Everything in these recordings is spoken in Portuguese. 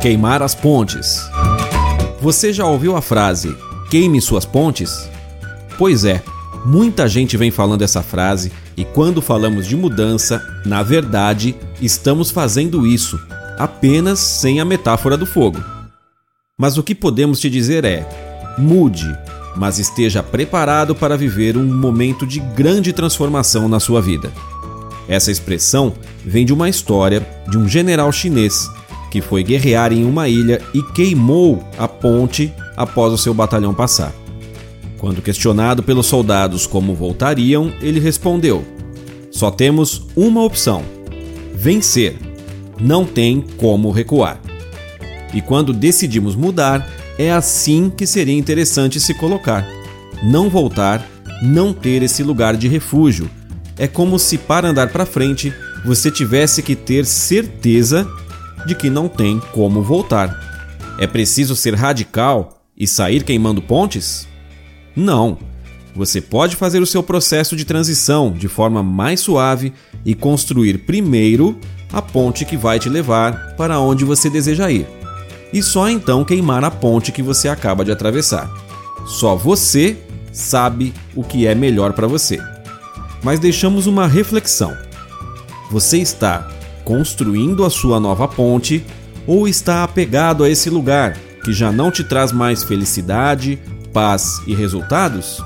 Queimar as pontes. Você já ouviu a frase queime suas pontes? Pois é, muita gente vem falando essa frase e quando falamos de mudança, na verdade, estamos fazendo isso, apenas sem a metáfora do fogo. Mas o que podemos te dizer é: mude, mas esteja preparado para viver um momento de grande transformação na sua vida. Essa expressão vem de uma história de um general chinês que foi guerrear em uma ilha e queimou a ponte após o seu batalhão passar. Quando questionado pelos soldados como voltariam, ele respondeu: Só temos uma opção: vencer. Não tem como recuar. E quando decidimos mudar, é assim que seria interessante se colocar. Não voltar, não ter esse lugar de refúgio. É como se para andar para frente você tivesse que ter certeza de que não tem como voltar. É preciso ser radical e sair queimando pontes? Não. Você pode fazer o seu processo de transição de forma mais suave e construir primeiro a ponte que vai te levar para onde você deseja ir. E só então queimar a ponte que você acaba de atravessar. Só você sabe o que é melhor para você. Mas deixamos uma reflexão. Você está construindo a sua nova ponte ou está apegado a esse lugar que já não te traz mais felicidade, paz e resultados?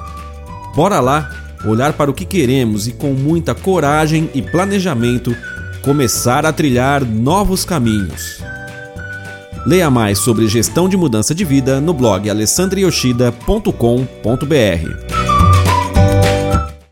Bora lá olhar para o que queremos e com muita coragem e planejamento começar a trilhar novos caminhos. Leia mais sobre gestão de mudança de vida no blog alessandrioshida.com.br.